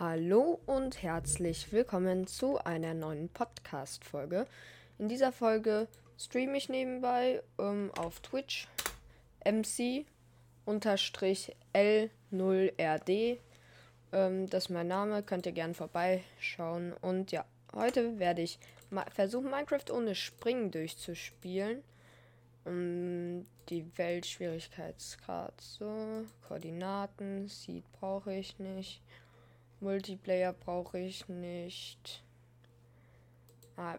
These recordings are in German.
Hallo und herzlich willkommen zu einer neuen Podcast-Folge. In dieser Folge streame ich nebenbei ähm, auf Twitch MC-L0RD. Ähm, das ist mein Name, könnt ihr gerne vorbeischauen. Und ja, heute werde ich versuchen, Minecraft ohne Springen durchzuspielen. Um, die Weltschwierigkeitsgrad so, Koordinaten, Seed brauche ich nicht. Multiplayer brauche ich nicht. Ah,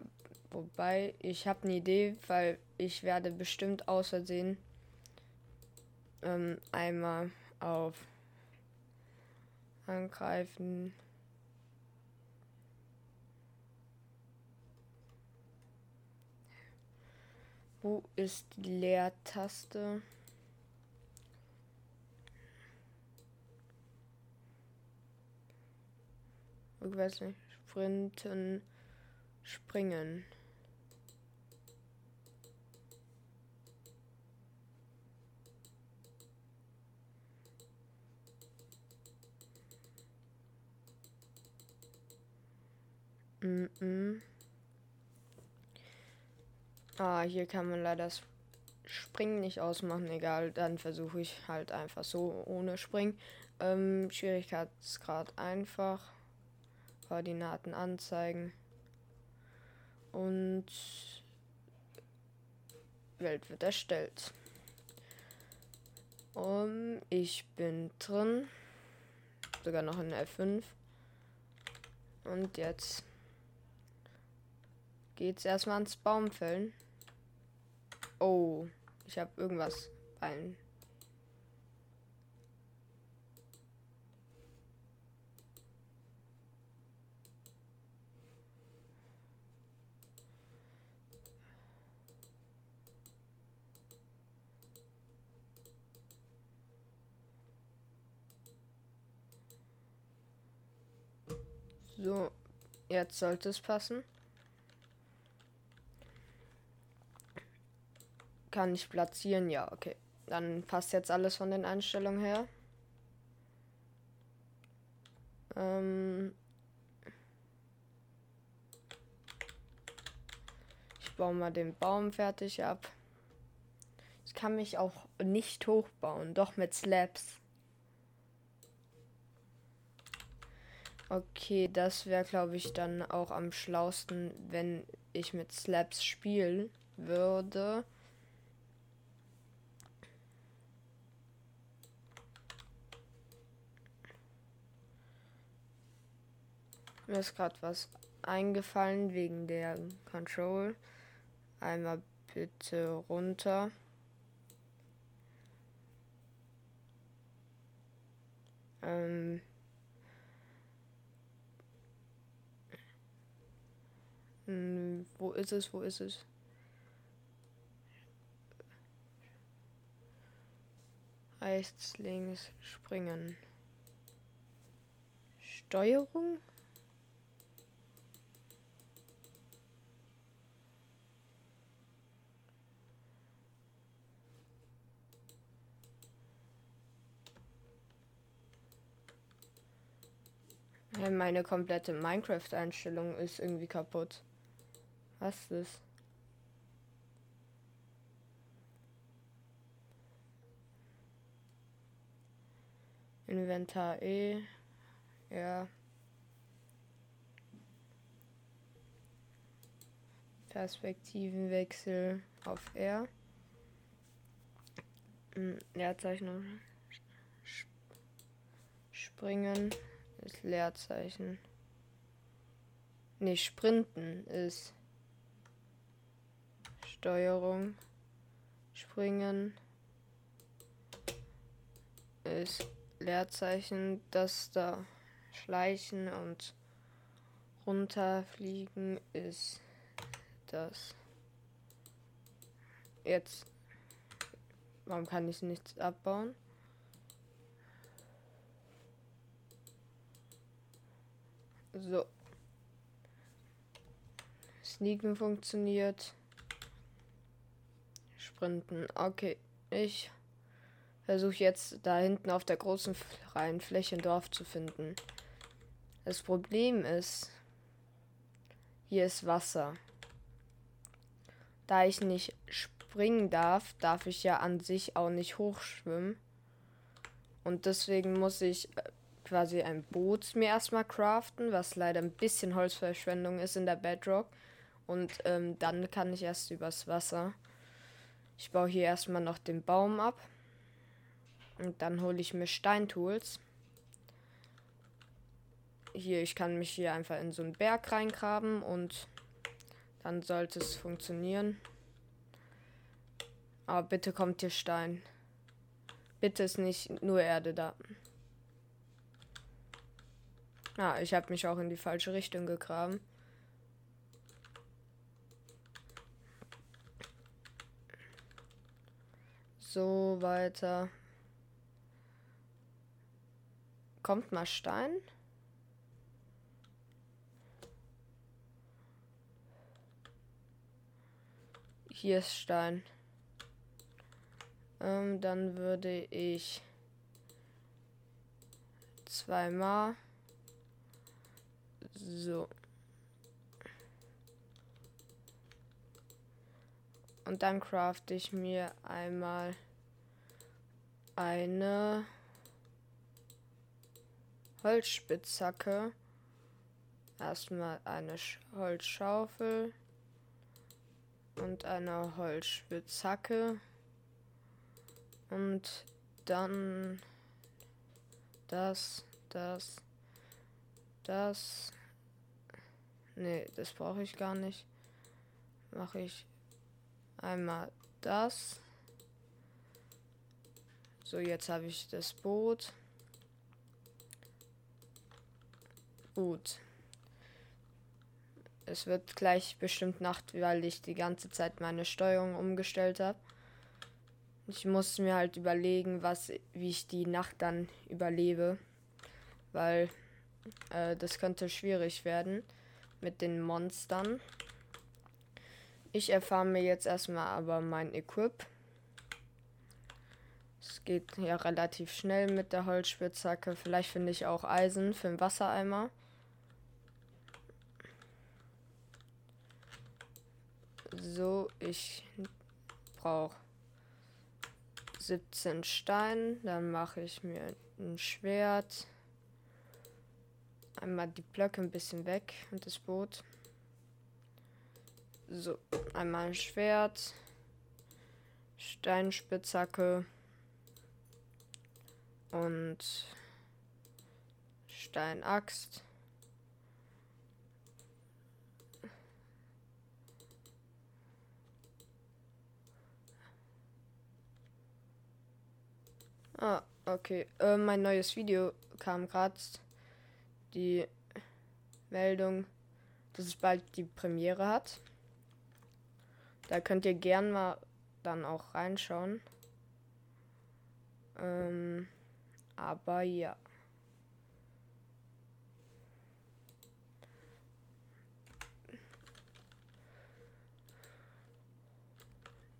wobei, ich habe eine Idee, weil ich werde bestimmt außersehen ähm, einmal auf angreifen. Wo ist die Leertaste? Ich weiß nicht. Sprinten, springen. Mm -mm. Ah, hier kann man leider Springen nicht ausmachen. Egal, dann versuche ich halt einfach so ohne Springen. Ähm, Schwierigkeitsgrad einfach. Koordinaten anzeigen. Und Welt wird erstellt. Um, ich bin drin. Sogar noch in F5. Und jetzt geht's erstmal ans Baumfällen. Oh, ich habe irgendwas bei So, jetzt sollte es passen. Kann ich platzieren? Ja, okay. Dann passt jetzt alles von den Einstellungen her. Ähm ich baue mal den Baum fertig ab. Ich kann mich auch nicht hochbauen, doch mit Slabs. Okay, das wäre, glaube ich, dann auch am schlausten, wenn ich mit Slabs spielen würde. Mir ist gerade was eingefallen wegen der Control. Einmal bitte runter. Ähm Hm, wo ist es? Wo ist es? Rechts, links, springen. Steuerung? Meine komplette Minecraft-Einstellung ist irgendwie kaputt. Was ist? Inventar E. Ja. Perspektivenwechsel auf R. Hm, Leerzeichnung. Springen ist Leerzeichen. Ne, Sprinten ist Steuerung. Springen ist Leerzeichen. Das da Schleichen und runterfliegen ist das. Jetzt. Warum kann ich nichts abbauen? So. Sneaken funktioniert. Sprinten. Okay. Ich versuche jetzt da hinten auf der großen freien Fläche ein Dorf zu finden. Das Problem ist, hier ist Wasser. Da ich nicht springen darf, darf ich ja an sich auch nicht hochschwimmen. Und deswegen muss ich äh, quasi ein Boot mir erstmal craften, was leider ein bisschen Holzverschwendung ist in der Bedrock. Und ähm, dann kann ich erst übers Wasser. Ich baue hier erstmal noch den Baum ab. Und dann hole ich mir Steintools. Hier, ich kann mich hier einfach in so einen Berg reingraben und dann sollte es funktionieren. Aber bitte kommt hier Stein. Bitte ist nicht nur Erde da. Ah, ich habe mich auch in die falsche Richtung gegraben. So weiter. Kommt mal Stein? Hier ist Stein. Ähm, dann würde ich zweimal so. Und dann crafte ich mir einmal eine Holzspitzhacke. Erstmal eine Holzschaufel und eine Holzspitzhacke. Und dann das, das, das. Nee, das brauche ich gar nicht. Mache ich einmal das. So, jetzt habe ich das Boot. Gut. Es wird gleich bestimmt Nacht, weil ich die ganze Zeit meine Steuerung umgestellt habe. Ich muss mir halt überlegen, was, wie ich die Nacht dann überlebe. Weil äh, das könnte schwierig werden mit den Monstern. Ich erfahre mir jetzt erstmal aber mein Equip. Es geht ja relativ schnell mit der Holzspitzhacke. Vielleicht finde ich auch Eisen für den Wassereimer. So, ich brauche 17 Stein. Dann mache ich mir ein Schwert. Einmal die Blöcke ein bisschen weg und das Boot. So, einmal ein Schwert. Steinspitzhacke. Und Steinaxt. Ah, okay. Äh, mein neues Video kam gerade. Die Meldung, dass es bald die Premiere hat. Da könnt ihr gern mal dann auch reinschauen. Ähm, aber ja.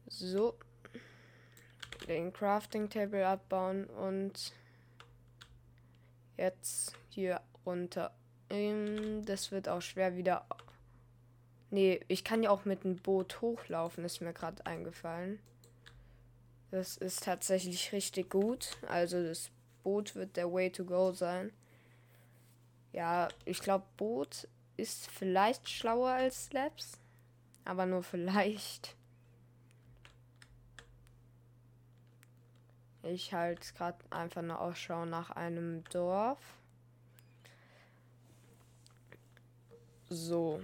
So den Crafting Table abbauen und jetzt hier runter. Ähm, das wird auch schwer wieder. Nee, ich kann ja auch mit dem Boot hochlaufen, ist mir gerade eingefallen. Das ist tatsächlich richtig gut. Also das Boot wird der Way to go sein. Ja, ich glaube, Boot ist vielleicht schlauer als Slabs. Aber nur vielleicht. Ich halt gerade einfach eine Ausschau nach einem Dorf. So.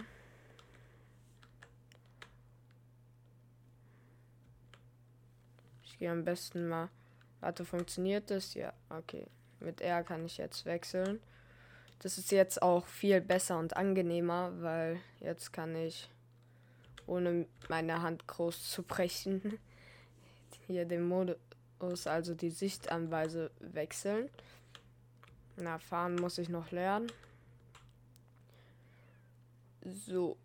Gehe am besten mal. Warte, funktioniert das? Ja, okay. Mit R kann ich jetzt wechseln. Das ist jetzt auch viel besser und angenehmer, weil jetzt kann ich, ohne meine Hand groß zu brechen, hier den Mode muss also die Sichtanweise wechseln. Na, fahren muss ich noch lernen. So.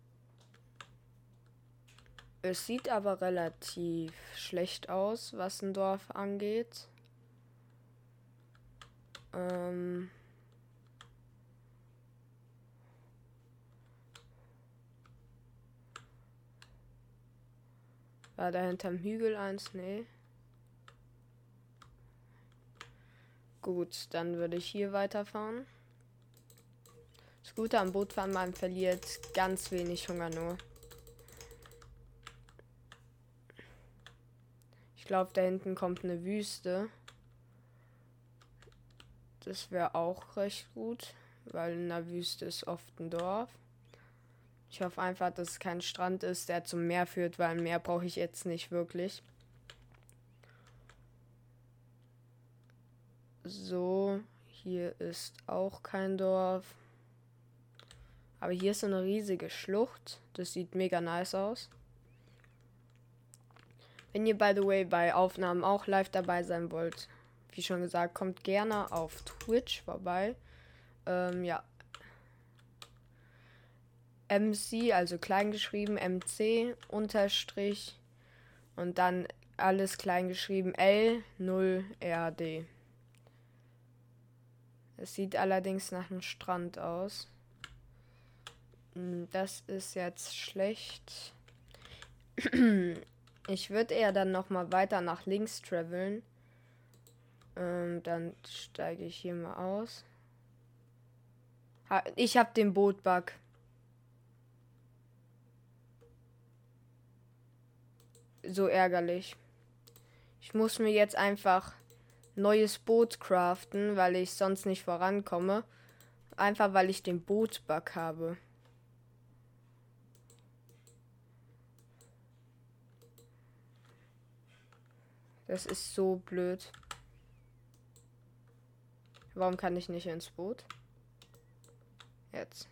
Es sieht aber relativ schlecht aus, was ein Dorf angeht. Ähm War da hinterm Hügel eins? Nee. Gut, dann würde ich hier weiterfahren. Das Gute am Bootfahren, man verliert ganz wenig Hunger nur. Ich glaube, da hinten kommt eine Wüste. Das wäre auch recht gut, weil in der Wüste ist oft ein Dorf. Ich hoffe einfach, dass es kein Strand ist, der zum Meer führt, weil ein Meer brauche ich jetzt nicht wirklich. So, hier ist auch kein Dorf. Aber hier ist so eine riesige Schlucht. Das sieht mega nice aus. Wenn ihr, by the way, bei Aufnahmen auch live dabei sein wollt, wie schon gesagt, kommt gerne auf Twitch vorbei. Ähm, ja, MC, also klein geschrieben, MC, Unterstrich und dann alles klein geschrieben L0RD. Es sieht allerdings nach einem Strand aus. Hm, das ist jetzt schlecht. Ich würde eher dann noch mal weiter nach links traveln. Ähm, dann steige ich hier mal aus. ich habe den Bootbug. so ärgerlich. Ich muss mir jetzt einfach neues Boot craften, weil ich sonst nicht vorankomme. Einfach weil ich den Bootbug habe. Das ist so blöd. Warum kann ich nicht ins Boot? Jetzt.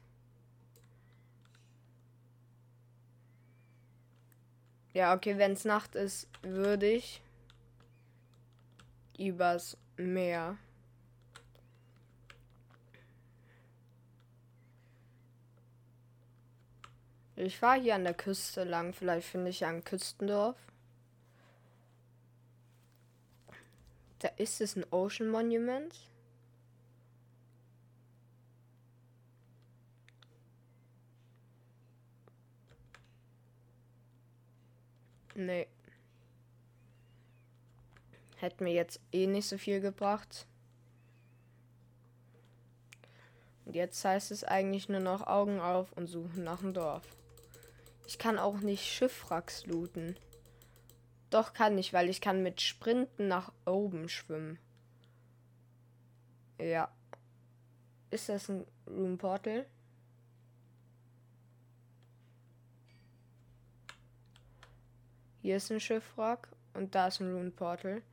Ja, okay, wenn es Nacht ist, würde ich übers Meer. Ich fahre hier an der Küste lang. Vielleicht finde ich ein Küstendorf. Da ist es ein Ocean Monument. Nee. Hätte mir jetzt eh nicht so viel gebracht. Und jetzt heißt es eigentlich nur noch Augen auf und suchen nach dem Dorf. Ich kann auch nicht Schiffwracks looten. Doch kann ich, weil ich kann mit Sprinten nach oben schwimmen. Ja. Ist das ein Room Portal? Hier ist ein Schiffwrack und da ist ein Rune Portal.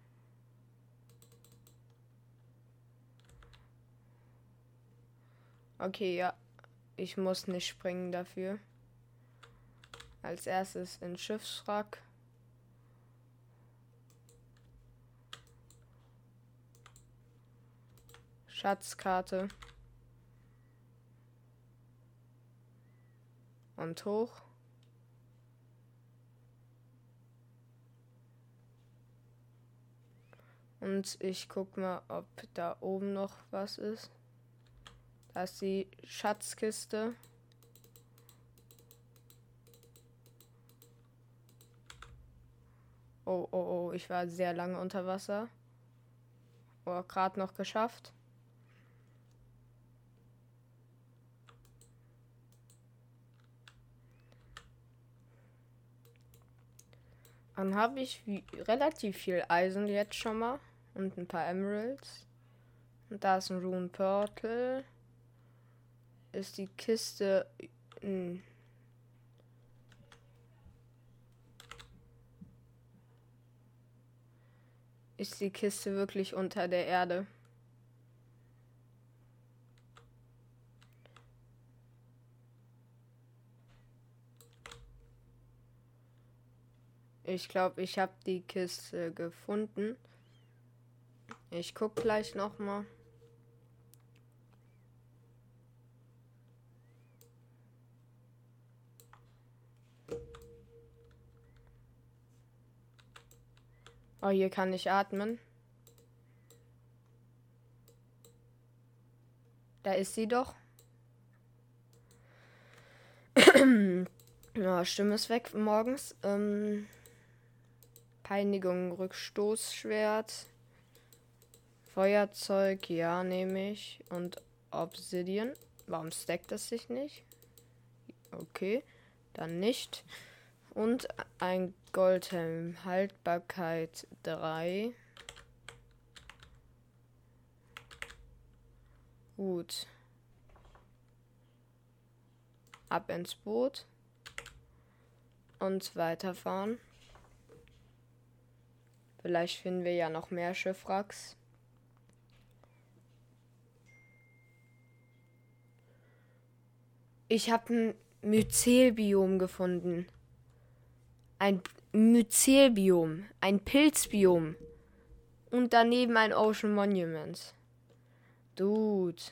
Okay, ja. Ich muss nicht springen dafür. Als erstes in Schiffswrack. Schatzkarte. Und hoch. Und ich guck mal, ob da oben noch was ist. Da ist die Schatzkiste. Oh, oh, oh, ich war sehr lange unter Wasser. Oh, gerade noch geschafft. Dann habe ich relativ viel Eisen jetzt schon mal. Und ein paar Emeralds. Und da ist ein Rune Portal. Ist die Kiste. Mh. Hm. Ist die Kiste wirklich unter der Erde? Ich glaube, ich habe die Kiste gefunden. Ich guck gleich noch mal. Oh, hier kann ich atmen. Da ist sie doch. ja, Stimme ist weg morgens. Ähm Peinigung, Rückstoßschwert. Feuerzeug, ja, nehme ich. Und Obsidian. Warum stackt das sich nicht? Okay, dann nicht. Und ein Goldhelm. Haltbarkeit 3. Gut. Ab ins Boot. Und weiterfahren. Vielleicht finden wir ja noch mehr Schiffwracks. Ich habe ein Myzelbiom gefunden. Ein Myzelbiom, ein Pilzbiom. Und daneben ein Ocean Monument. Dude.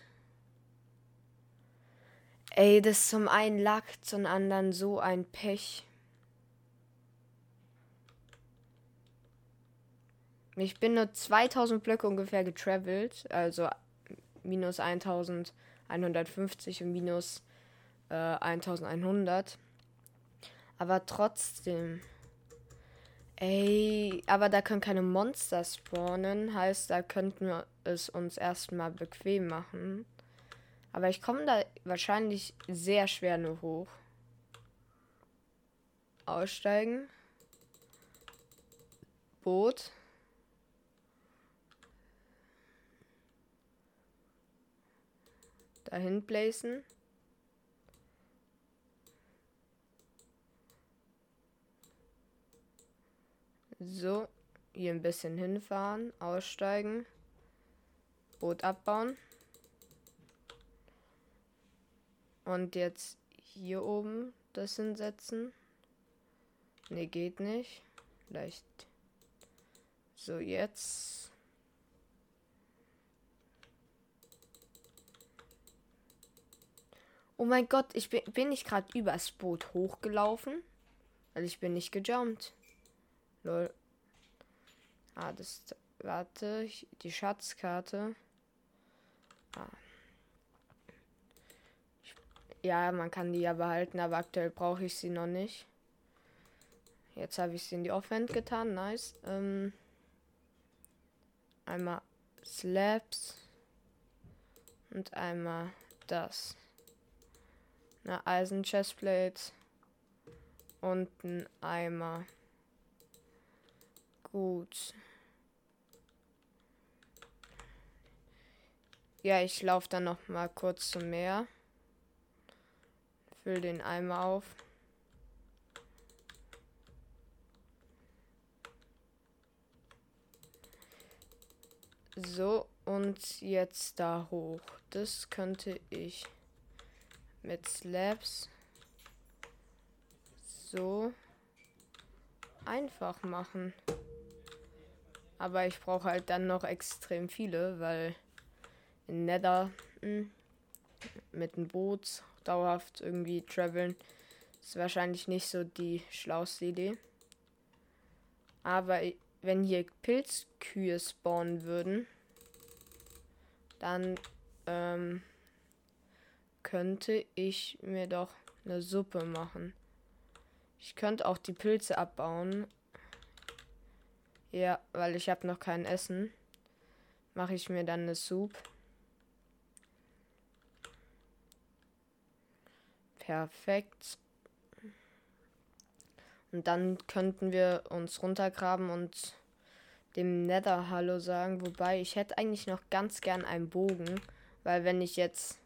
Ey, das zum einen Lack, zum anderen so ein Pech. Ich bin nur 2000 Blöcke ungefähr getravelt, also minus 1150 und minus äh, 1100. Aber trotzdem. Ey, aber da können keine Monster spawnen. Heißt, da könnten wir es uns erstmal bequem machen. Aber ich komme da wahrscheinlich sehr schwer nur hoch. Aussteigen. Boot. Dahin placen. So, hier ein bisschen hinfahren, aussteigen, Boot abbauen. Und jetzt hier oben das hinsetzen. Ne, geht nicht. Vielleicht. So, jetzt. Oh mein Gott, ich bin, bin ich gerade übers Boot hochgelaufen? Weil ich bin nicht gejumpt. Lol. Ah, das. Warte, die Schatzkarte. Ah. Ja, man kann die ja behalten, aber aktuell brauche ich sie noch nicht. Jetzt habe ich sie in die Offhand getan. Nice. Ähm, einmal Slabs. Und einmal das. Eine Eisen Chestplate. Und ein Eimer. Gut. Ja, ich laufe dann noch mal kurz zum Meer. Füll den Eimer auf. So, und jetzt da hoch. Das könnte ich mit Slabs so einfach machen. Aber ich brauche halt dann noch extrem viele, weil in Nether mh, hm, mit dem Boot dauerhaft irgendwie traveln ist wahrscheinlich nicht so die schlauste Idee. Aber wenn hier Pilzkühe spawnen würden, dann ähm, könnte ich mir doch eine Suppe machen. Ich könnte auch die Pilze abbauen, ja, weil ich habe noch kein Essen. Mache ich mir dann eine Soup. Perfekt. Und dann könnten wir uns runtergraben und dem Nether Hallo sagen. Wobei ich hätte eigentlich noch ganz gern einen Bogen. Weil wenn ich jetzt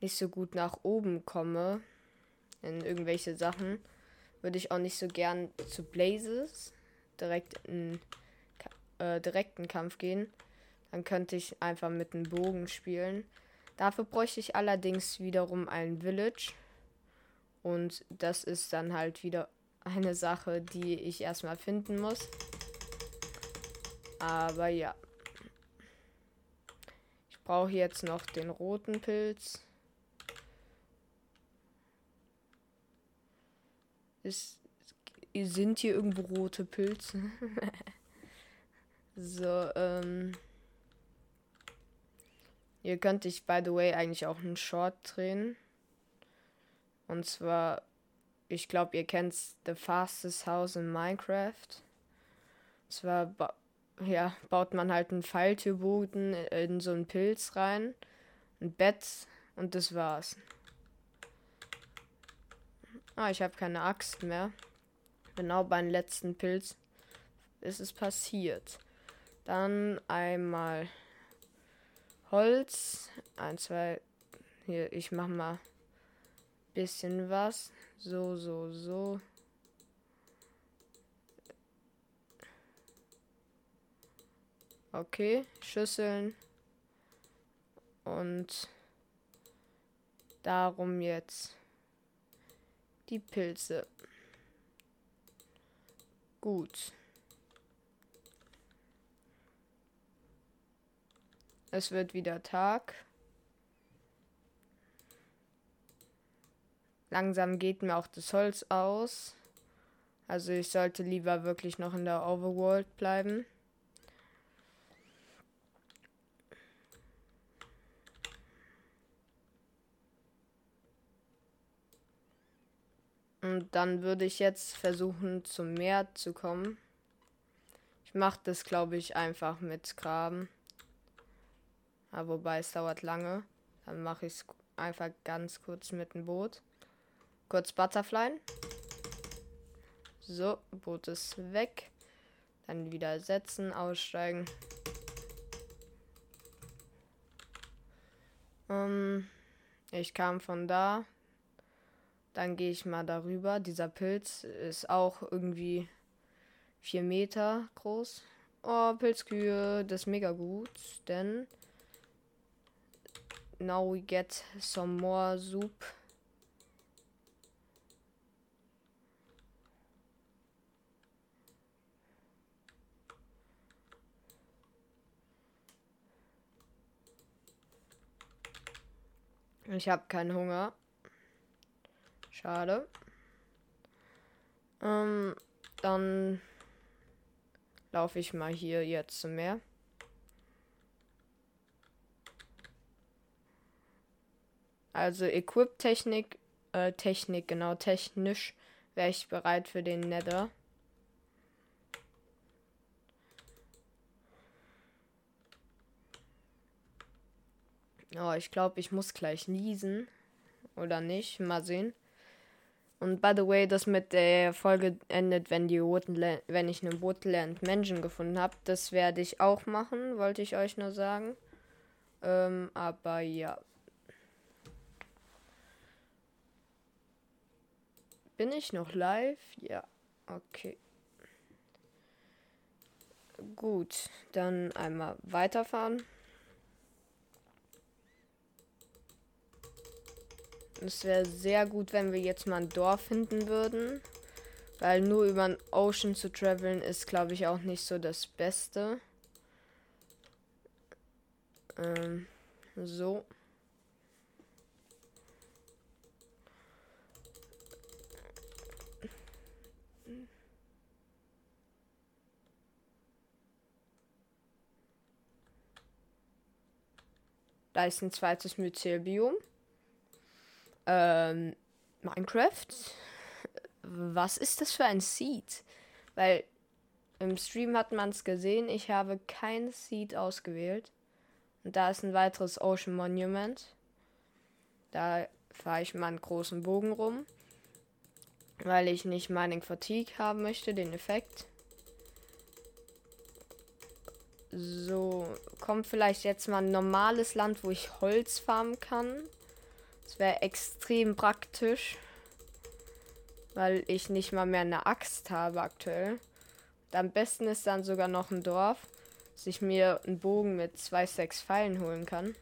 nicht so gut nach oben komme in irgendwelche Sachen, würde ich auch nicht so gern zu Blazes direkt in äh, direkten Kampf gehen. Dann könnte ich einfach mit einem Bogen spielen. Dafür bräuchte ich allerdings wiederum ein Village. Und das ist dann halt wieder eine Sache, die ich erstmal finden muss. Aber ja. Ich brauche jetzt noch den roten Pilz. Ist, sind hier irgendwo rote Pilze? so, ähm. Hier könnte ich, by the way, eigentlich auch einen Short drehen. Und zwar, ich glaube, ihr kennt The Fastest House in Minecraft. Zwar ba ja, baut man halt einen Falltürboden in so einen Pilz rein, ein Bett und das war's. Ah, ich habe keine Axt mehr. Genau beim letzten Pilz ist es passiert. Dann einmal Holz. Ein, zwei. Hier, ich mach mal bisschen was. So, so, so. Okay, Schüsseln. Und darum jetzt die Pilze. Gut. Es wird wieder Tag. Langsam geht mir auch das Holz aus. Also ich sollte lieber wirklich noch in der Overworld bleiben. Und dann würde ich jetzt versuchen, zum Meer zu kommen. Ich mache das, glaube ich, einfach mit Graben. Aber wobei es dauert lange. Dann mache ich es einfach ganz kurz mit dem Boot. Kurz Butterfly. So, Boot ist weg. Dann wieder setzen, aussteigen. Ähm, ich kam von da. Dann gehe ich mal darüber. Dieser Pilz ist auch irgendwie 4 Meter groß. Oh, Pilzkühe, das ist mega gut, denn now we get some more soup. Ich habe keinen Hunger. Schade. Ähm, dann laufe ich mal hier jetzt zum Meer. Also Equip-Technik, äh, Technik, genau, technisch wäre ich bereit für den Nether. Oh, ich glaube, ich muss gleich niesen. Oder nicht? Mal sehen. Und by the way, das mit der Folge endet, wenn die Woodland, wenn ich eine Woodland Mansion gefunden habe. Das werde ich auch machen, wollte ich euch nur sagen. Ähm, aber ja. Bin ich noch live? Ja. Okay. Gut, dann einmal weiterfahren. Es wäre sehr gut, wenn wir jetzt mal ein Dorf finden würden. Weil nur über den Ocean zu traveln ist, glaube ich, auch nicht so das Beste. Ähm, so. Da ist ein zweites Myzelbiom. Ähm, Minecraft? Was ist das für ein Seed? Weil im Stream hat man es gesehen, ich habe kein Seed ausgewählt. Und da ist ein weiteres Ocean Monument. Da fahre ich mal einen großen Bogen rum. Weil ich nicht Mining Fatigue haben möchte, den Effekt. So, kommt vielleicht jetzt mal ein normales Land, wo ich Holz farmen kann. Das wäre extrem praktisch. Weil ich nicht mal mehr eine Axt habe aktuell. Und am besten ist dann sogar noch ein Dorf, dass ich mir einen Bogen mit zwei, sechs Pfeilen holen kann.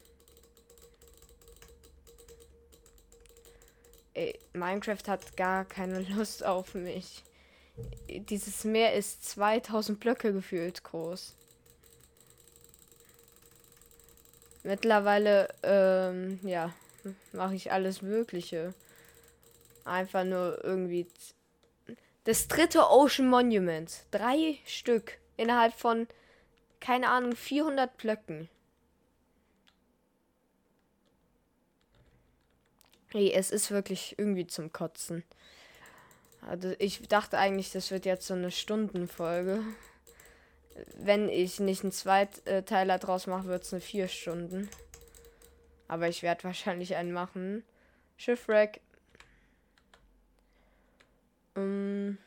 Ey, Minecraft hat gar keine Lust auf mich. Dieses Meer ist 2000 Blöcke gefühlt groß. Mittlerweile, ähm, ja, mache ich alles Mögliche. Einfach nur irgendwie. Das dritte Ocean Monument. Drei Stück. Innerhalb von, keine Ahnung, 400 Blöcken. Hey, es ist wirklich irgendwie zum Kotzen. Also ich dachte eigentlich, das wird jetzt so eine Stundenfolge. wenn ich nicht einen Zweiteiler draus mache, wird es eine vier Stunden. Aber ich werde wahrscheinlich einen machen. Schiffwreck. Ähm.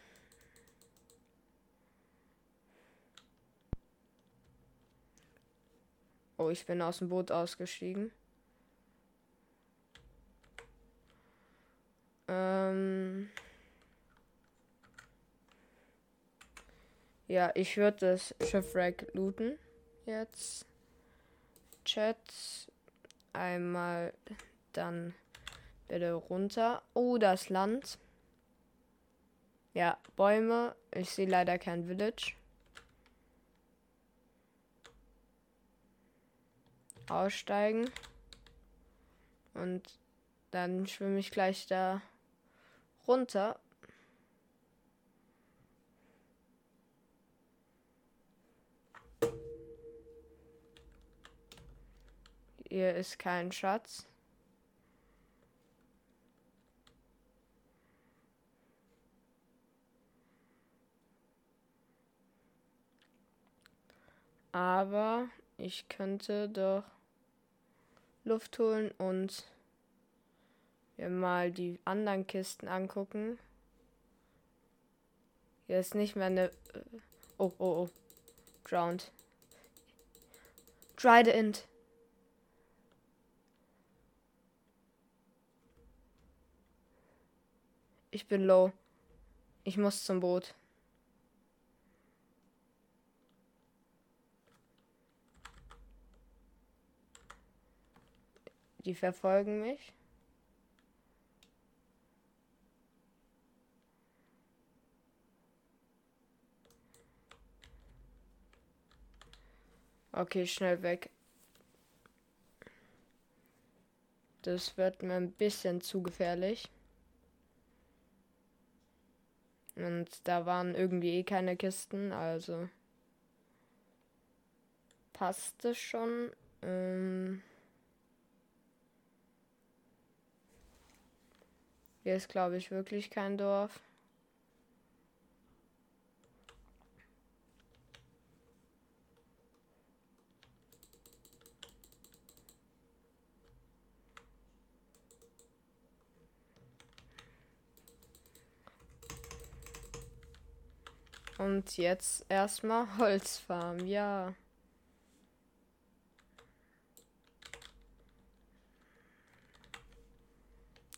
Oh, ich bin aus dem Boot ausgestiegen. Ähm. Ja, ich würde das Schiffwreck looten. Jetzt. Chat. Einmal dann bitte runter. Oh, das Land. Ja, Bäume. Ich sehe leider kein Village. Aussteigen. Und dann schwimme ich gleich da runter. Hier ist kein Schatz. Aber ich könnte doch Luft holen und mir mal die anderen Kisten angucken. Hier ist nicht mehr eine. Äh, oh, oh, oh. Drowned. Trident. Ich bin low. Ich muss zum Boot. Die verfolgen mich. Okay, schnell weg. Das wird mir ein bisschen zu gefährlich. Und da waren irgendwie eh keine Kisten, also passte schon. Ähm Hier ist, glaube ich, wirklich kein Dorf. Und jetzt erstmal Holzfarm, ja.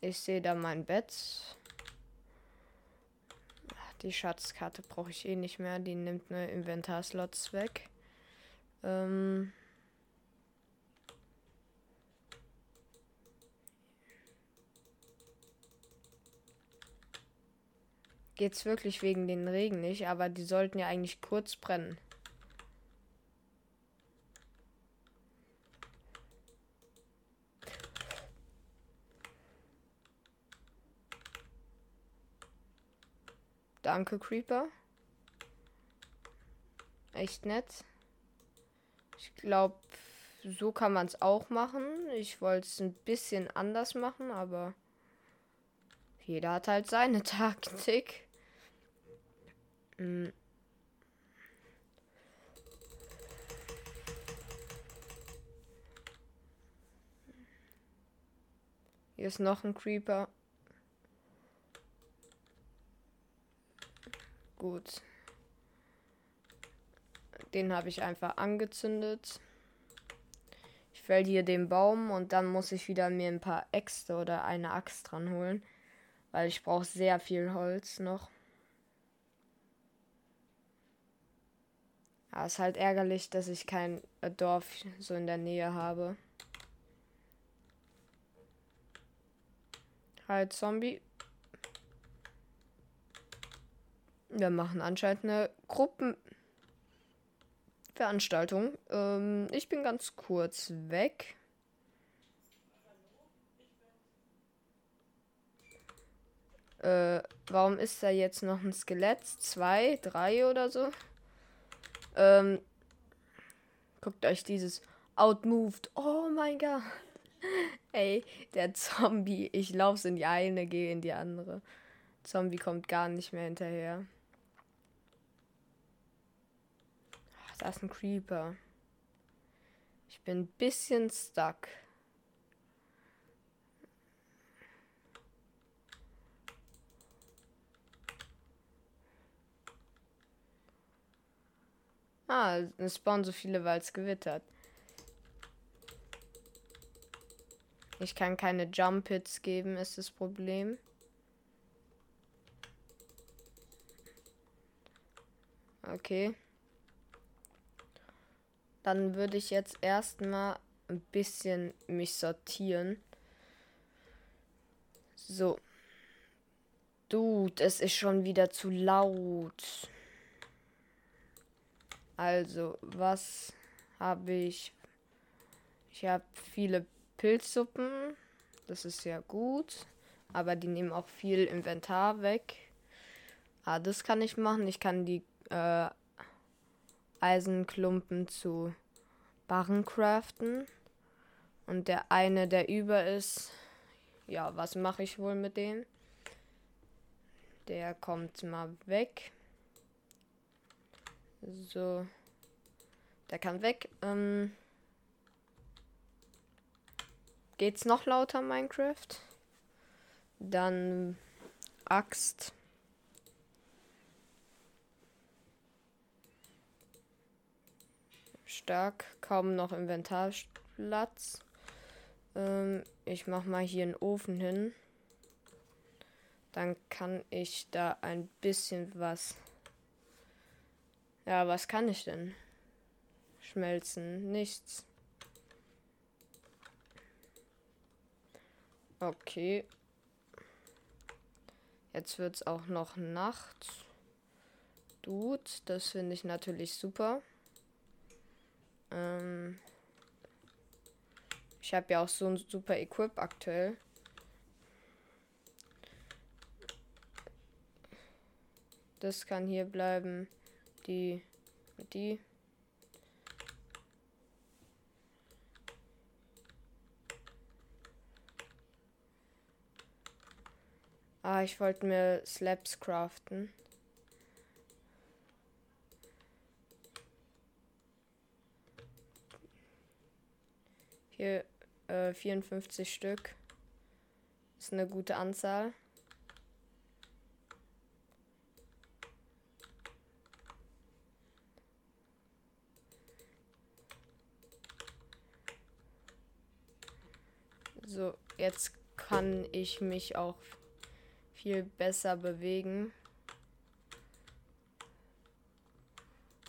Ich sehe da mein Bett. Die Schatzkarte brauche ich eh nicht mehr. Die nimmt nur Inventarslots weg. Ähm Geht's wirklich wegen den Regen nicht, aber die sollten ja eigentlich kurz brennen. Danke, Creeper. Echt nett. Ich glaube, so kann man es auch machen. Ich wollte es ein bisschen anders machen, aber jeder hat halt seine Taktik. Hm. Hier ist noch ein Creeper. Gut. Den habe ich einfach angezündet. Ich fäll hier den Baum und dann muss ich wieder mir ein paar Äxte oder eine Axt dran holen. Weil ich brauche sehr viel Holz noch. Ja, ist halt ärgerlich, dass ich kein Dorf so in der Nähe habe. Halt Zombie. Wir machen anscheinend eine Gruppenveranstaltung. Ähm, ich bin ganz kurz weg. Äh, warum ist da jetzt noch ein Skelett? Zwei, drei oder so? Ähm, guckt euch dieses Outmoved. Oh mein Gott. Ey, der Zombie. Ich laufe in die eine, gehe in die andere. Zombie kommt gar nicht mehr hinterher. Da ist ein Creeper. Ich bin ein bisschen stuck. Ah, es spawnen so viele, weil es gewittert. Ich kann keine Jump Hits geben, ist das Problem. Okay. Dann würde ich jetzt erstmal ein bisschen mich sortieren. So. Dude, es ist schon wieder zu laut. Also, was habe ich? Ich habe viele Pilzsuppen. Das ist ja gut. Aber die nehmen auch viel Inventar weg. Ah, das kann ich machen. Ich kann die äh, Eisenklumpen zu Barren craften. Und der eine, der über ist, ja, was mache ich wohl mit dem? Der kommt mal weg. So. Der kann weg. Ähm, geht's noch lauter, Minecraft? Dann Axt. Stark. Kaum noch Inventarplatz. Ähm, ich mach mal hier einen Ofen hin. Dann kann ich da ein bisschen was ja, was kann ich denn? Schmelzen. Nichts. Okay. Jetzt wird es auch noch Nacht. Dude, das finde ich natürlich super. Ähm ich habe ja auch so ein super Equip aktuell. Das kann hier bleiben die, die. Ah, ich wollte mir Slabs craften. Hier äh, 54 Stück. Ist eine gute Anzahl. So, jetzt kann ich mich auch viel besser bewegen.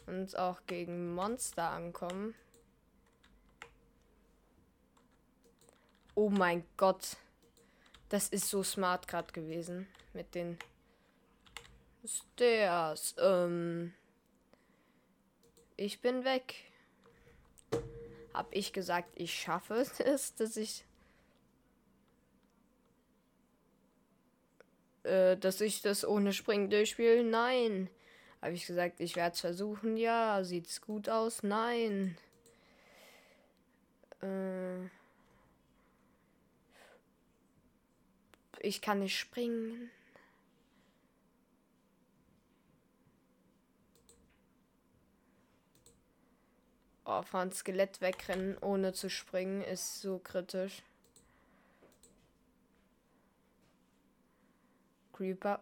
Und auch gegen Monster ankommen. Oh mein Gott. Das ist so smart gerade gewesen. Mit den Stairs. Ähm ich bin weg. Hab ich gesagt, ich schaffe es, dass ich äh, dass ich das ohne Springen durchspiele? Nein. Habe ich gesagt, ich werde es versuchen? Ja. Sieht's gut aus? Nein. Äh, ich kann nicht springen. Oh, von Skelett wegrennen ohne zu springen ist so kritisch. Creeper.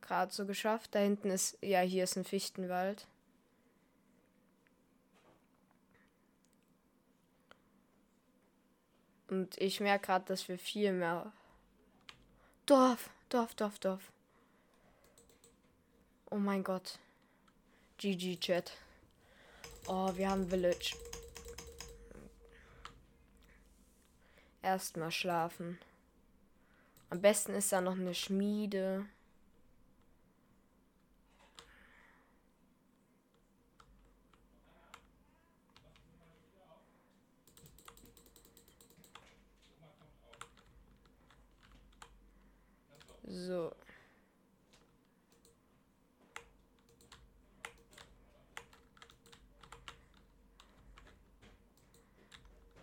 Gerade so geschafft. Da hinten ist, ja, hier ist ein Fichtenwald. Und ich merke gerade, dass wir viel mehr. Dorf, Dorf, Dorf, Dorf. Oh mein Gott. GG Chat. Oh, wir haben Village. Erstmal schlafen. Am besten ist da noch eine Schmiede. So.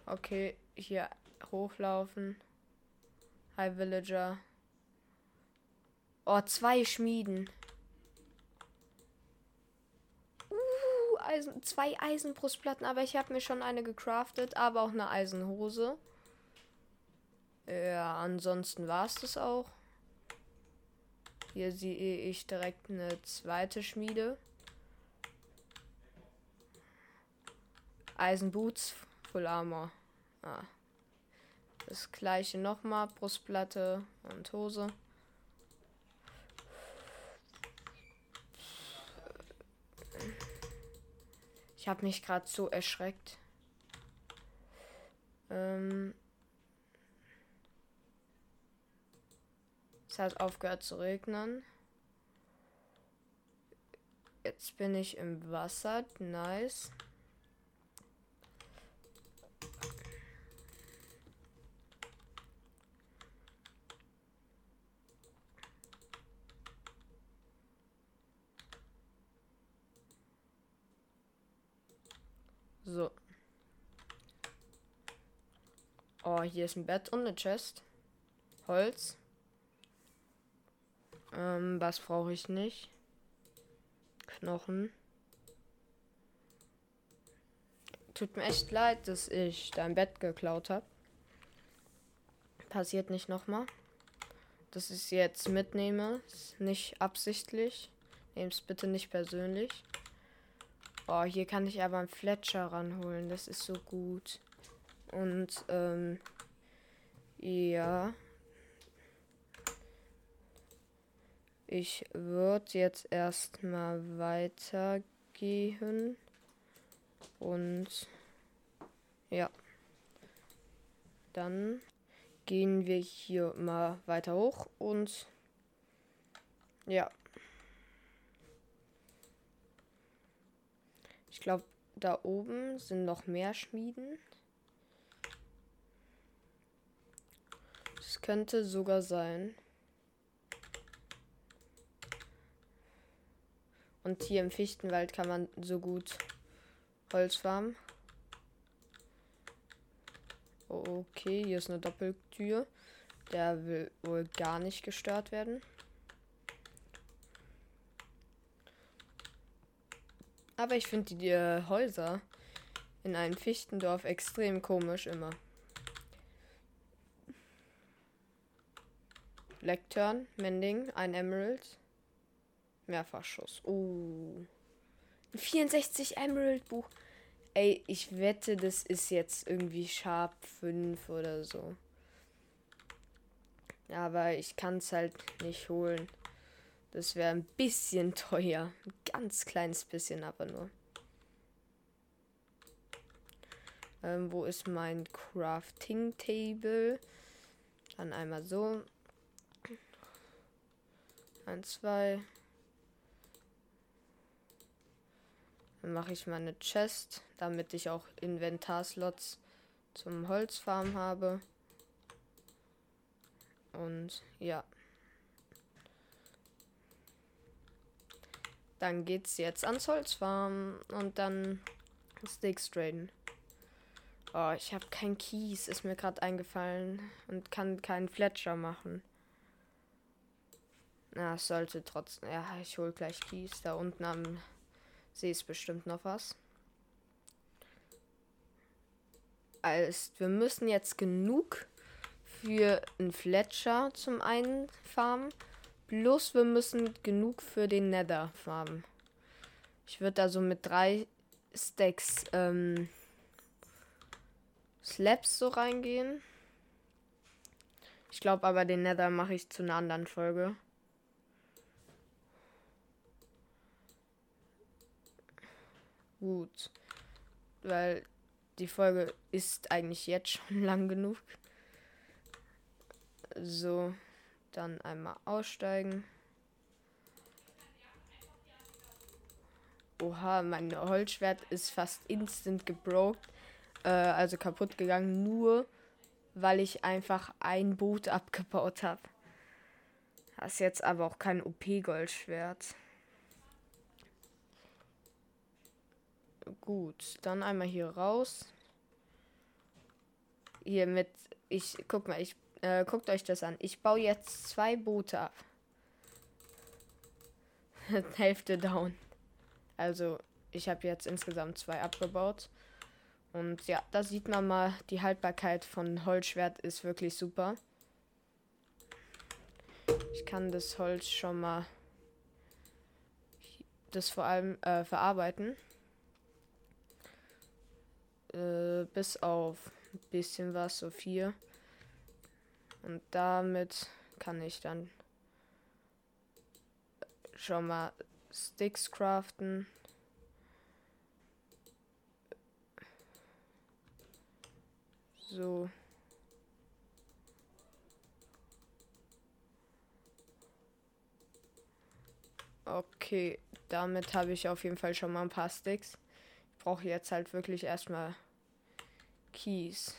Okay, hier hochlaufen. Hi Villager. Oh, zwei Schmieden. Uh, Eisen, zwei Eisenbrustplatten, aber ich habe mir schon eine gecraftet, aber auch eine Eisenhose. Ja, ansonsten war es das auch. Hier sehe ich direkt eine zweite Schmiede. Eisenboots, Full Armor. Ah. Das gleiche nochmal, Brustplatte und Hose. Ich habe mich gerade so erschreckt. Ähm es hat aufgehört zu regnen. Jetzt bin ich im Wasser. Nice. So. Oh, hier ist ein Bett und eine Chest. Holz. Ähm, was brauche ich nicht? Knochen. Tut mir echt leid, dass ich dein Bett geklaut habe. Passiert nicht nochmal. Dass ich es jetzt mitnehme. Ist nicht absichtlich. Nehmt es bitte nicht persönlich. Oh, hier kann ich aber einen Fletcher ranholen. Das ist so gut. Und, ähm, ja. Ich würde jetzt erstmal weitergehen. Und, ja. Dann gehen wir hier mal weiter hoch und, ja. Ich glaube, da oben sind noch mehr Schmieden. Das könnte sogar sein. Und hier im Fichtenwald kann man so gut Holz farmen. Okay, hier ist eine Doppeltür. Der will wohl gar nicht gestört werden. Aber ich finde die, die äh, Häuser in einem Fichtendorf extrem komisch immer. Lectern, Mending, ein Emerald. Mehrfachschuss. Oh. Ein 64 Emerald Buch. Ey, ich wette, das ist jetzt irgendwie Sharp 5 oder so. Aber ich kann es halt nicht holen. Das wäre ein bisschen teuer. Ein ganz kleines bisschen aber nur. Ähm, wo ist mein Crafting Table? Dann einmal so. Eins, zwei. Dann mache ich mal eine Chest, damit ich auch Inventarslots zum Holzfarm habe. Und ja. Dann geht's jetzt ans Holzfarm und dann Sticks traden. Oh, ich habe kein Kies, ist mir gerade eingefallen und kann keinen Fletcher machen. Na, sollte trotzdem. Ja, ich hol gleich Kies. Da unten am See ist bestimmt noch was. Also, wir müssen jetzt genug für einen Fletcher zum einen farmen. Plus wir müssen genug für den Nether farmen. Ich würde da so mit drei Stacks ähm, Slabs so reingehen. Ich glaube aber den Nether mache ich zu einer anderen Folge. Gut. Weil die Folge ist eigentlich jetzt schon lang genug. So. Dann einmal aussteigen. Oha, mein Holzschwert ist fast instant gebroken. Äh, also kaputt gegangen, nur weil ich einfach ein Boot abgebaut habe. Das ist jetzt aber auch kein OP-Goldschwert. Gut, dann einmal hier raus. Hier mit, ich, guck mal, ich äh, guckt euch das an. Ich baue jetzt zwei Boote ab. Hälfte down. Also ich habe jetzt insgesamt zwei abgebaut. Und ja, da sieht man mal, die Haltbarkeit von Holzschwert ist wirklich super. Ich kann das Holz schon mal das vor allem äh, verarbeiten. Äh, bis auf ein bisschen was, so vier. Und damit kann ich dann schon mal Sticks craften. So. Okay, damit habe ich auf jeden Fall schon mal ein paar Sticks. Ich brauche jetzt halt wirklich erstmal Keys.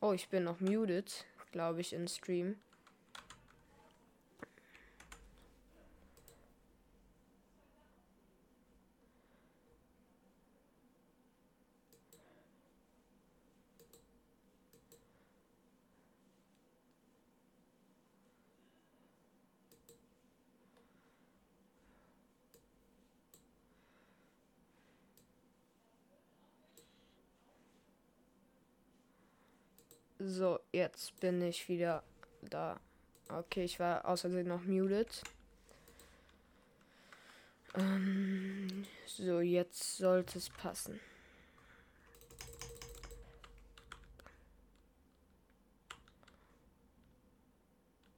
Oh, ich bin noch muted, glaube ich, im Stream. So, jetzt bin ich wieder da. Okay, ich war außerdem noch muted. Ähm, so, jetzt sollte es passen.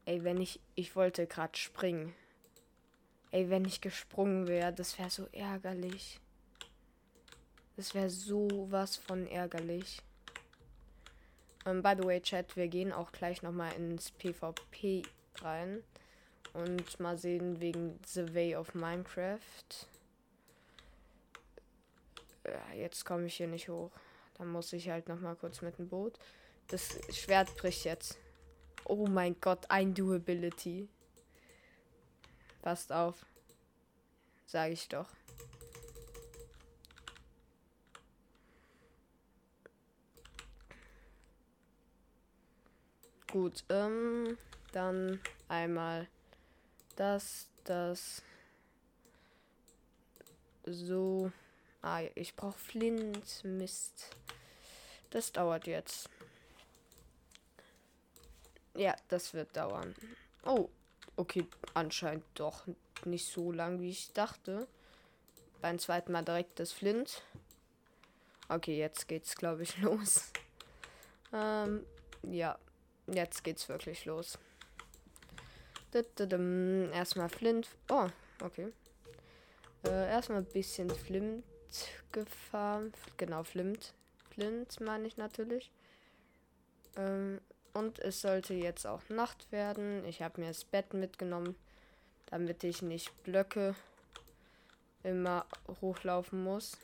Ey, wenn ich. Ich wollte gerade springen. Ey, wenn ich gesprungen wäre, das wäre so ärgerlich. Das wäre so was von ärgerlich. Um, ähm, by the way, Chat, wir gehen auch gleich nochmal ins PvP rein. Und mal sehen wegen The Way of Minecraft. Ja, jetzt komme ich hier nicht hoch. Dann muss ich halt nochmal kurz mit dem Boot. Das Schwert bricht jetzt. Oh mein Gott, ein Durability. Passt auf. Sage ich doch. Gut, ähm, dann einmal das, das, so. Ah, ich brauche Flint, Mist. Das dauert jetzt. Ja, das wird dauern. Oh, okay, anscheinend doch nicht so lang, wie ich dachte. Beim zweiten Mal direkt das Flint. Okay, jetzt geht's, glaube ich, los. Ähm, ja, Jetzt geht's wirklich los. Erstmal Flint. Oh, okay. Äh, erstmal ein bisschen Flint gefahren. Genau, Flint. Flint meine ich natürlich. Ähm, und es sollte jetzt auch Nacht werden. Ich habe mir das Bett mitgenommen, damit ich nicht Blöcke immer hochlaufen muss.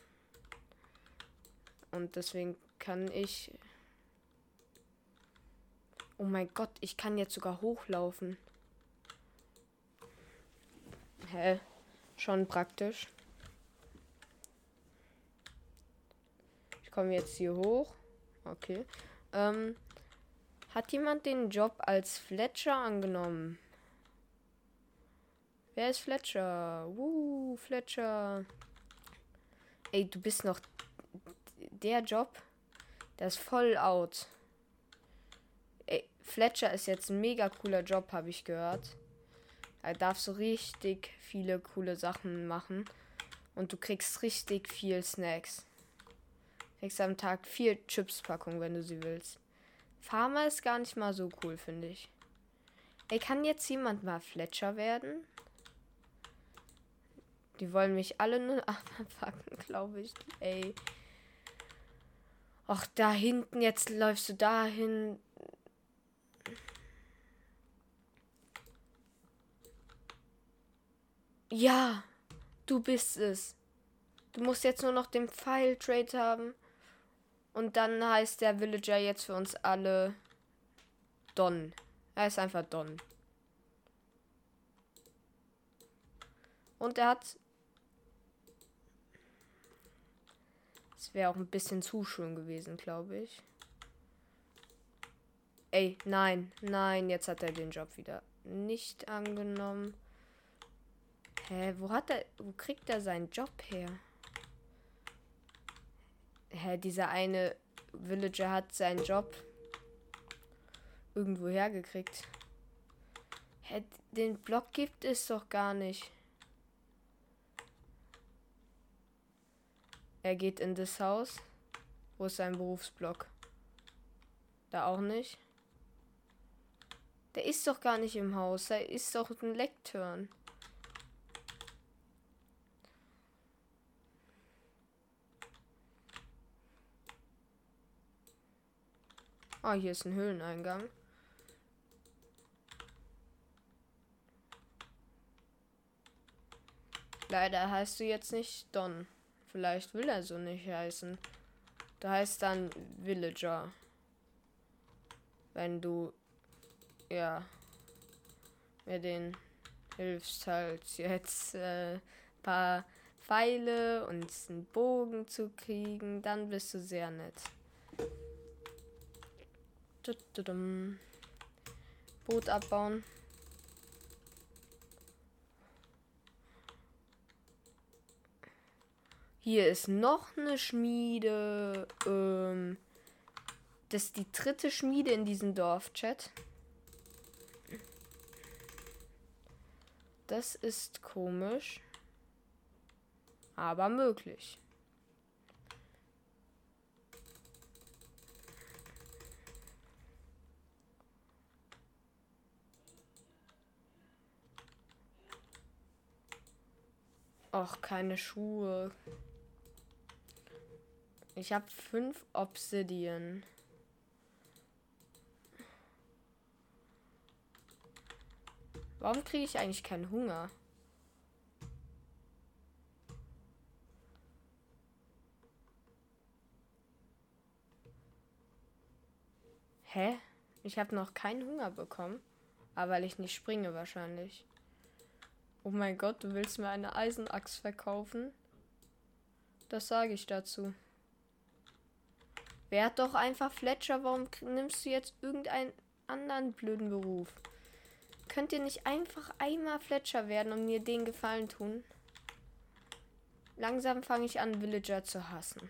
Und deswegen kann ich Oh mein Gott, ich kann jetzt sogar hochlaufen. Hä? Schon praktisch. Ich komme jetzt hier hoch. Okay. Ähm, hat jemand den Job als Fletcher angenommen? Wer ist Fletcher? Uh, Fletcher. Ey, du bist noch der Job. Der ist voll out. Fletcher ist jetzt ein mega cooler Job, habe ich gehört. Er darf so richtig viele coole Sachen machen. Und du kriegst richtig viel Snacks. Du kriegst am Tag vier Chips-Packungen, wenn du sie willst. Farmer ist gar nicht mal so cool, finde ich. Ey, kann jetzt jemand mal Fletcher werden? Die wollen mich alle nur abfacken, glaube ich. Ey. Ach, da hinten, jetzt läufst du dahin. Ja, du bist es. Du musst jetzt nur noch den File Trade haben. Und dann heißt der Villager jetzt für uns alle Don. Er ist einfach Don. Und er hat. Es wäre auch ein bisschen zu schön gewesen, glaube ich. Ey, nein, nein, jetzt hat er den Job wieder nicht angenommen. Hä, wo hat er, wo kriegt er seinen Job her? Hä, dieser eine Villager hat seinen Job irgendwo hergekriegt. Hä, den Block gibt es doch gar nicht. Er geht in das Haus. Wo ist sein Berufsblock? Da auch nicht. Der ist doch gar nicht im Haus. Da ist doch ein Leckturn. Ah, hier ist ein Höhleneingang. Leider heißt du jetzt nicht Don. Vielleicht will er so nicht heißen. Du heißt dann Villager. Wenn du ja mir den hilfst halt jetzt äh, paar Pfeile und einen Bogen zu kriegen, dann bist du sehr nett. Boot abbauen. Hier ist noch eine Schmiede. Ähm, das ist die dritte Schmiede in diesem Dorf-Chat. Das ist komisch. Aber möglich. Och, keine Schuhe. Ich habe fünf Obsidian. Warum kriege ich eigentlich keinen Hunger? Hä? Ich habe noch keinen Hunger bekommen. Aber weil ich nicht springe wahrscheinlich. Oh mein Gott, du willst mir eine Eisenachs verkaufen? Das sage ich dazu. Werd doch einfach Fletcher. Warum nimmst du jetzt irgendeinen anderen blöden Beruf? Könnt ihr nicht einfach einmal Fletcher werden und mir den Gefallen tun? Langsam fange ich an, Villager zu hassen.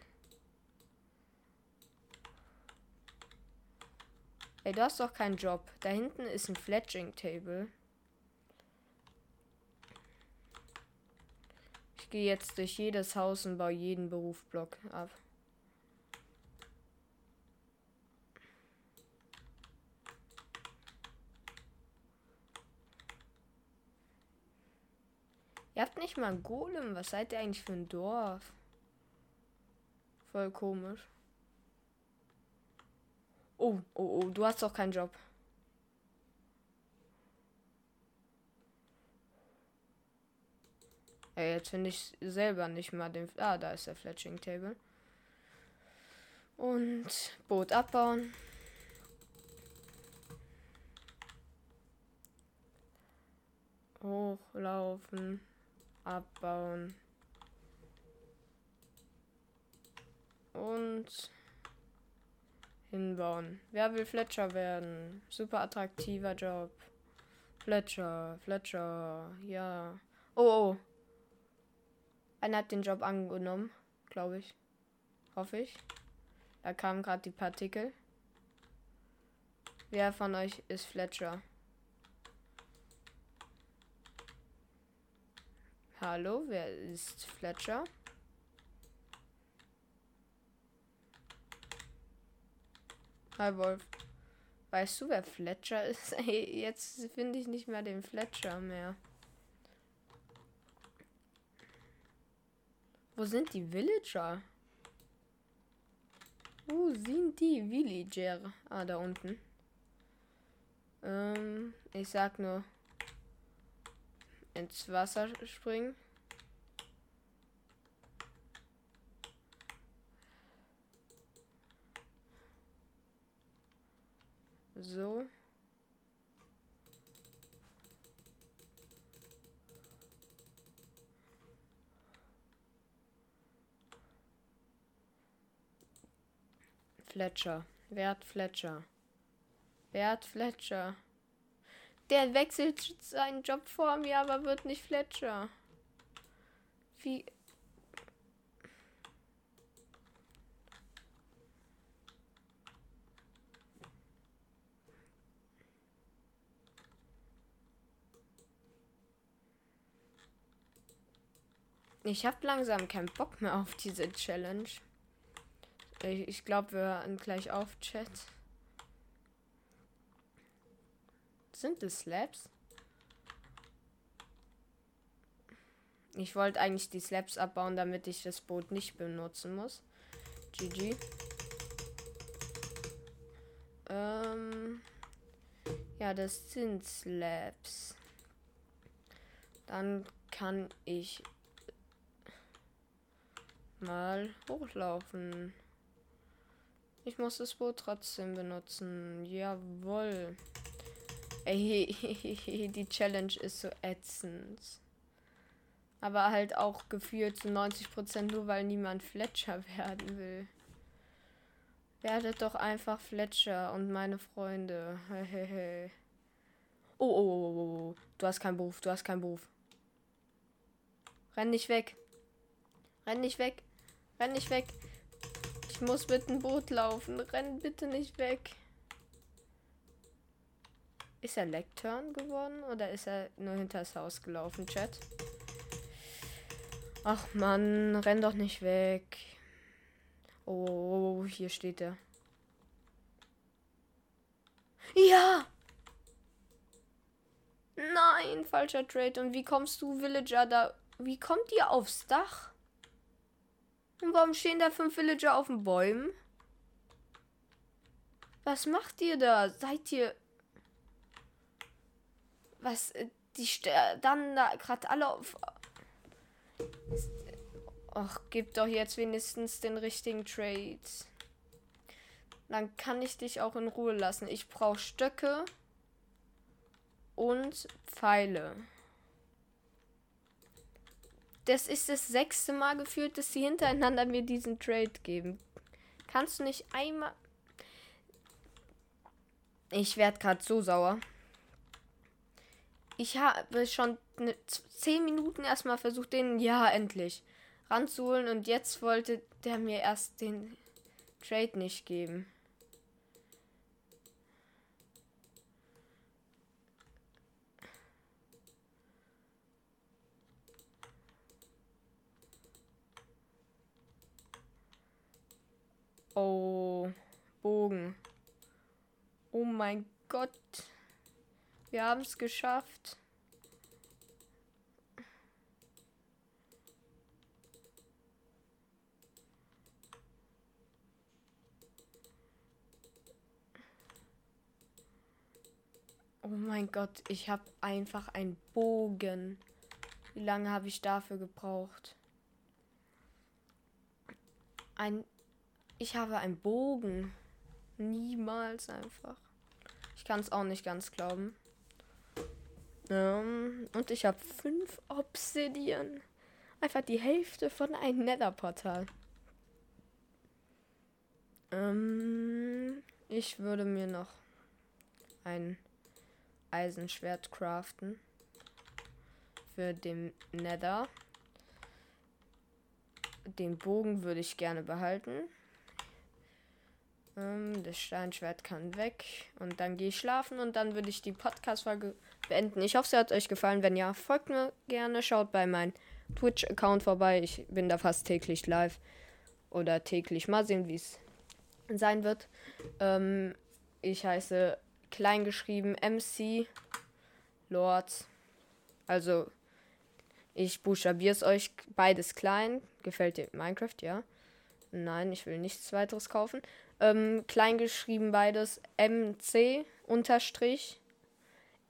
Ey, du hast doch keinen Job. Da hinten ist ein Fletching Table. Gehe jetzt durch jedes Haus und baue jeden Berufsblock ab. Ihr habt nicht mal einen Golem. Was seid ihr eigentlich für ein Dorf? Voll komisch. Oh, oh, oh, du hast doch keinen Job. Ey, jetzt finde ich selber nicht mal den. Ah, da ist der Fletching Table. Und Boot abbauen. Hochlaufen abbauen. Und hinbauen. Wer will Fletcher werden? Super attraktiver Job. Fletcher, Fletcher, ja. Oh, oh. Einer hat den Job angenommen, glaube ich. Hoffe ich. Da kamen gerade die Partikel. Wer von euch ist Fletcher? Hallo, wer ist Fletcher? Hi Wolf. Weißt du, wer Fletcher ist? Jetzt finde ich nicht mehr den Fletcher mehr. Wo sind die Villager? Wo sind die Villager? Ah, da unten. Ähm, ich sag nur ins Wasser springen. So. Fletcher. Wer hat Fletcher? Wer hat Fletcher? Der wechselt seinen Job vor mir, aber wird nicht Fletcher. Wie. Ich habe langsam keinen Bock mehr auf diese Challenge. Ich, glaube, wir hören gleich auf, Chat. Sind das Slabs? Ich wollte eigentlich die Slabs abbauen, damit ich das Boot nicht benutzen muss. GG. Ähm ja, das sind Slabs. Dann kann ich mal hochlaufen. Ich muss das Boot trotzdem benutzen. Jawohl. Ey, die Challenge ist so ätzend. Aber halt auch gefühlt zu 90% nur, weil niemand Fletcher werden will. Werdet doch einfach Fletcher und meine Freunde. oh, oh, oh, oh, oh. Du hast keinen Beruf, du hast keinen Beruf. Renn nicht weg. Renn nicht weg. Renn nicht weg. Ich muss mit dem Boot laufen. Renn bitte nicht weg. Ist er Lecturn geworden oder ist er nur hinter das Haus gelaufen, Chat? Ach man, renn doch nicht weg. Oh, hier steht er. Ja! Nein, falscher Trade. Und wie kommst du, Villager, da? Wie kommt ihr aufs Dach? Und warum stehen da fünf Villager auf den Bäumen? Was macht ihr da? Seid ihr. Was? Äh, die dann da gerade alle auf. Ach, gib doch jetzt wenigstens den richtigen Trade. Dann kann ich dich auch in Ruhe lassen. Ich brauche Stöcke und Pfeile. Das ist das sechste Mal gefühlt, dass sie hintereinander mir diesen Trade geben. Kannst du nicht einmal. Ich werde gerade so sauer. Ich habe schon ne, zehn Minuten erstmal versucht, den ja endlich ranzuholen und jetzt wollte der mir erst den Trade nicht geben. Oh, Bogen. Oh mein Gott. Wir haben es geschafft. Oh mein Gott, ich habe einfach einen Bogen. Wie lange habe ich dafür gebraucht? Ein ich habe einen Bogen. Niemals einfach. Ich kann es auch nicht ganz glauben. Ähm, und ich habe fünf Obsidian. Einfach die Hälfte von einem Nether-Portal. Ähm, ich würde mir noch ein Eisenschwert craften. Für den Nether. Den Bogen würde ich gerne behalten. Ähm, das Steinschwert kann weg. Und dann gehe ich schlafen und dann würde ich die Podcast-Folge beenden. Ich hoffe, es hat euch gefallen. Wenn ja, folgt mir gerne. Schaut bei meinem Twitch-Account vorbei. Ich bin da fast täglich live. Oder täglich. Mal sehen, wie es sein wird. Ähm, ich heiße kleingeschrieben MC Lord. Also, ich buchstabiere es euch beides klein. Gefällt dir Minecraft, ja? Nein, ich will nichts weiteres kaufen. Ähm, klein geschrieben beides. MC unterstrich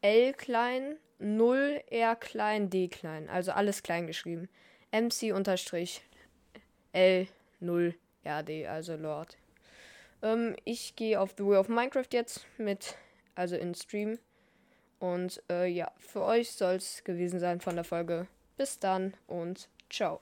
L klein 0 R klein D klein. Also alles klein geschrieben. MC unterstrich L 0 RD, also Lord. Ähm, ich gehe auf The Way of Minecraft jetzt mit, also in Stream. Und äh, ja, für euch soll es gewesen sein von der Folge. Bis dann und ciao.